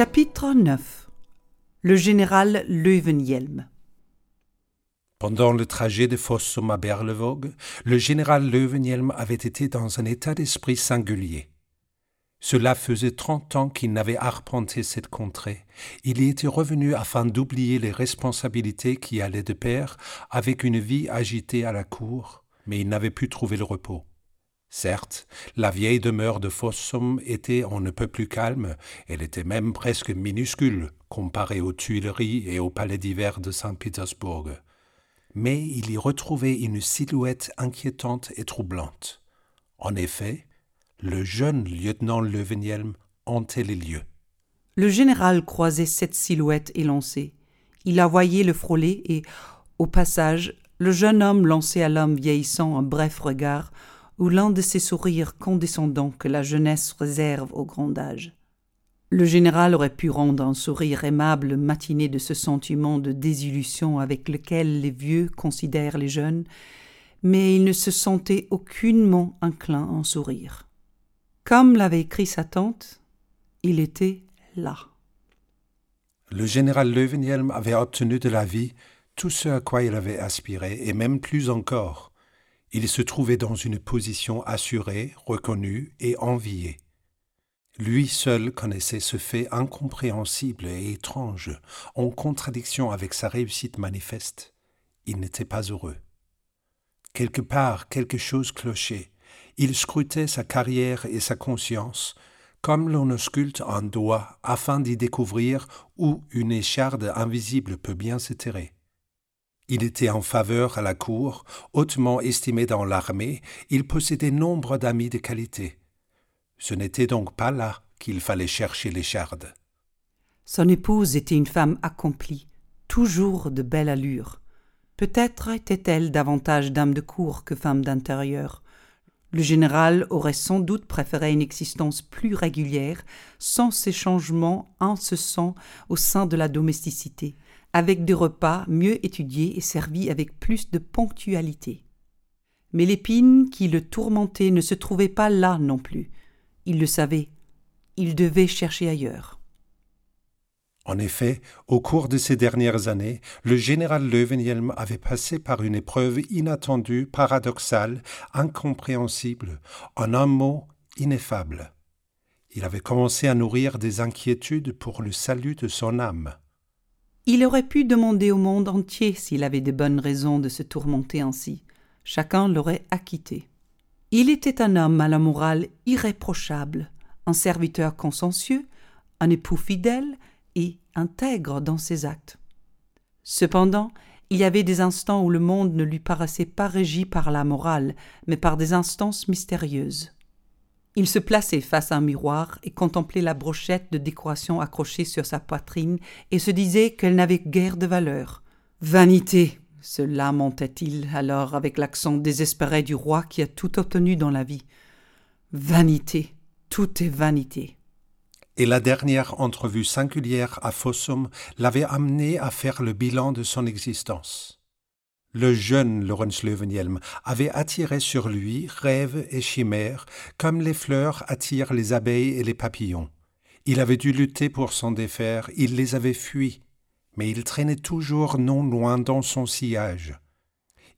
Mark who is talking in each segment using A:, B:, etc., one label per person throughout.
A: Chapitre 9 Le général Löwenhielm
B: Pendant le trajet de Fossum à Berlevåg, le général Löwenhielm avait été dans un état d'esprit singulier. Cela faisait trente ans qu'il n'avait arpenté cette contrée. Il y était revenu afin d'oublier les responsabilités qui allaient de pair avec une vie agitée à la cour, mais il n'avait pu trouver le repos. Certes, la vieille demeure de Fossum était on ne peut plus calme, elle était même presque minuscule comparée aux Tuileries et au palais d'hiver de Saint-Pétersbourg. Mais il y retrouvait une silhouette inquiétante et troublante. En effet, le jeune lieutenant Löwenhielm hantait les lieux.
A: Le général croisait cette silhouette élancée. Il la voyait le frôler et, au passage, le jeune homme lançait à l'homme vieillissant un bref regard ou l'un de ces sourires condescendants que la jeunesse réserve au grand âge. Le général aurait pu rendre un sourire aimable matiné de ce sentiment de désillusion avec lequel les vieux considèrent les jeunes, mais il ne se sentait aucunement inclin à en sourire. Comme l'avait écrit sa tante, il était là.
B: Le général Löwenhielm avait obtenu de la vie tout ce à quoi il avait aspiré, et même plus encore. Il se trouvait dans une position assurée, reconnue et enviée. Lui seul connaissait ce fait incompréhensible et étrange, en contradiction avec sa réussite manifeste. Il n'était pas heureux. Quelque part, quelque chose clochait. Il scrutait sa carrière et sa conscience, comme l'on ausculte un doigt afin d'y découvrir où une écharde invisible peut bien s'éterrer. Il était en faveur à la cour, hautement estimé dans l'armée, il possédait nombre d'amis de qualité. Ce n'était donc pas là qu'il fallait chercher l'écharde.
A: Son épouse était une femme accomplie, toujours de belle allure. Peut-être était-elle davantage dame de cour que femme d'intérieur. Le général aurait sans doute préféré une existence plus régulière, sans ces changements incessants au sein de la domesticité avec des repas mieux étudiés et servis avec plus de ponctualité. Mais l'épine qui le tourmentait ne se trouvait pas là non plus. Il le savait. Il devait chercher ailleurs.
B: En effet, au cours de ces dernières années, le général Löwenhielm avait passé par une épreuve inattendue, paradoxale, incompréhensible, en un mot ineffable. Il avait commencé à nourrir des inquiétudes pour le salut de son âme.
A: Il aurait pu demander au monde entier s'il avait de bonnes raisons de se tourmenter ainsi. Chacun l'aurait acquitté. Il était un homme à la morale irréprochable, un serviteur consciencieux, un époux fidèle et intègre dans ses actes. Cependant, il y avait des instants où le monde ne lui paraissait pas régi par la morale, mais par des instances mystérieuses. Il se plaçait face à un miroir et contemplait la brochette de décoration accrochée sur sa poitrine et se disait qu'elle n'avait guère de valeur. Vanité se lamentait-il alors avec l'accent désespéré du roi qui a tout obtenu dans la vie. Vanité, tout est vanité.
B: Et la dernière entrevue singulière à Fossum l'avait amené à faire le bilan de son existence. Le jeune Lorenz Löwenhielm avait attiré sur lui rêves et chimères comme les fleurs attirent les abeilles et les papillons. Il avait dû lutter pour s'en défaire, il les avait fuis, mais il traînait toujours non loin dans son sillage.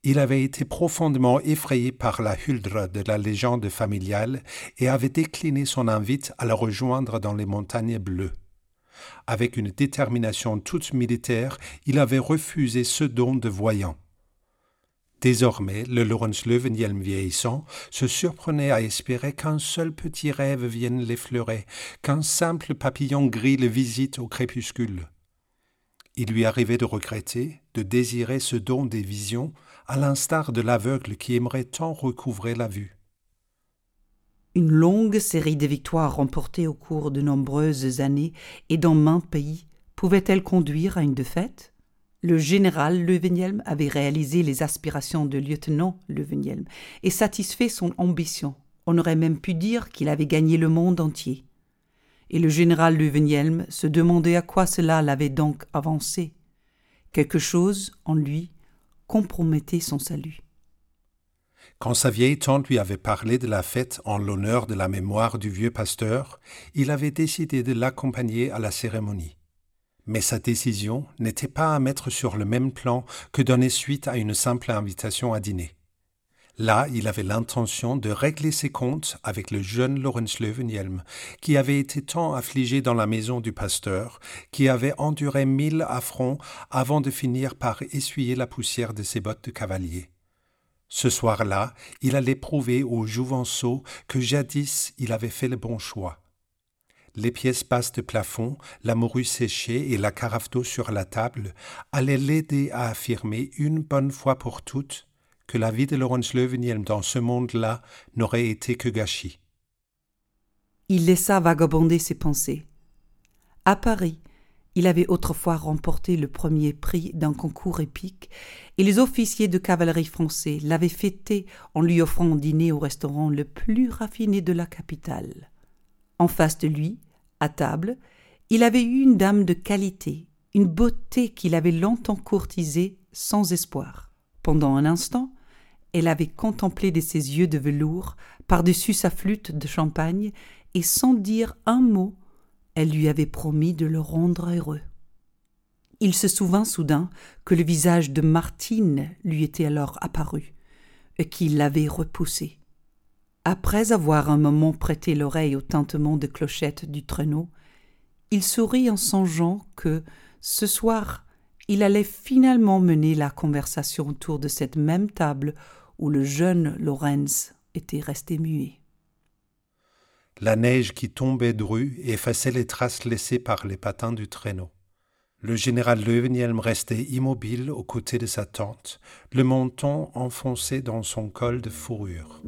B: Il avait été profondément effrayé par la huldre de la légende familiale et avait décliné son invite à la rejoindre dans les montagnes bleues. Avec une détermination toute militaire, il avait refusé ce don de voyant. Désormais, le Laurence Löwenhielm vieillissant se surprenait à espérer qu'un seul petit rêve vienne l'effleurer, qu'un simple papillon gris le visite au crépuscule. Il lui arrivait de regretter, de désirer ce don des visions, à l'instar de l'aveugle qui aimerait tant recouvrer la vue.
A: Une longue série de victoires remportées au cours de nombreuses années et dans maints pays pouvait-elle conduire à une défaite? Le général Löwenhielm avait réalisé les aspirations de lieutenant Löwenhielm et satisfait son ambition. On aurait même pu dire qu'il avait gagné le monde entier. Et le général Löwenhielm se demandait à quoi cela l'avait donc avancé. Quelque chose en lui compromettait son salut.
B: Quand sa vieille tante lui avait parlé de la fête en l'honneur de la mémoire du vieux pasteur, il avait décidé de l'accompagner à la cérémonie. Mais sa décision n'était pas à mettre sur le même plan que donner suite à une simple invitation à dîner. Là, il avait l'intention de régler ses comptes avec le jeune Lorenz Löwenhjelm, qui avait été tant affligé dans la maison du pasteur, qui avait enduré mille affronts avant de finir par essuyer la poussière de ses bottes de cavalier. Ce soir-là, il allait prouver au Jouvenceau que jadis il avait fait le bon choix. Les pièces basses de plafond, la morue séchée et la carafe d'eau sur la table allaient l'aider à affirmer une bonne fois pour toutes que la vie de Laurence Löwenhjelm dans ce monde-là n'aurait été que gâchis.
A: Il laissa vagabonder ses pensées. À Paris, il avait autrefois remporté le premier prix d'un concours épique, et les officiers de cavalerie français l'avaient fêté en lui offrant un dîner au restaurant le plus raffiné de la capitale. En face de lui, à table, il avait eu une dame de qualité, une beauté qu'il avait longtemps courtisée sans espoir. Pendant un instant, elle avait contemplé de ses yeux de velours par-dessus sa flûte de champagne, et sans dire un mot, elle lui avait promis de le rendre heureux. Il se souvint soudain que le visage de Martine lui était alors apparu, et qu'il l'avait repoussé. Après avoir un moment prêté l'oreille au tintement de clochette du traîneau, il sourit en songeant que, ce soir, il allait finalement mener la conversation autour de cette même table où le jeune Lorenz était resté muet.
B: La neige qui tombait dru effaçait les traces laissées par les patins du traîneau. Le général Löwenhjelm restait immobile aux côtés de sa tante, le menton enfoncé dans son col de fourrure.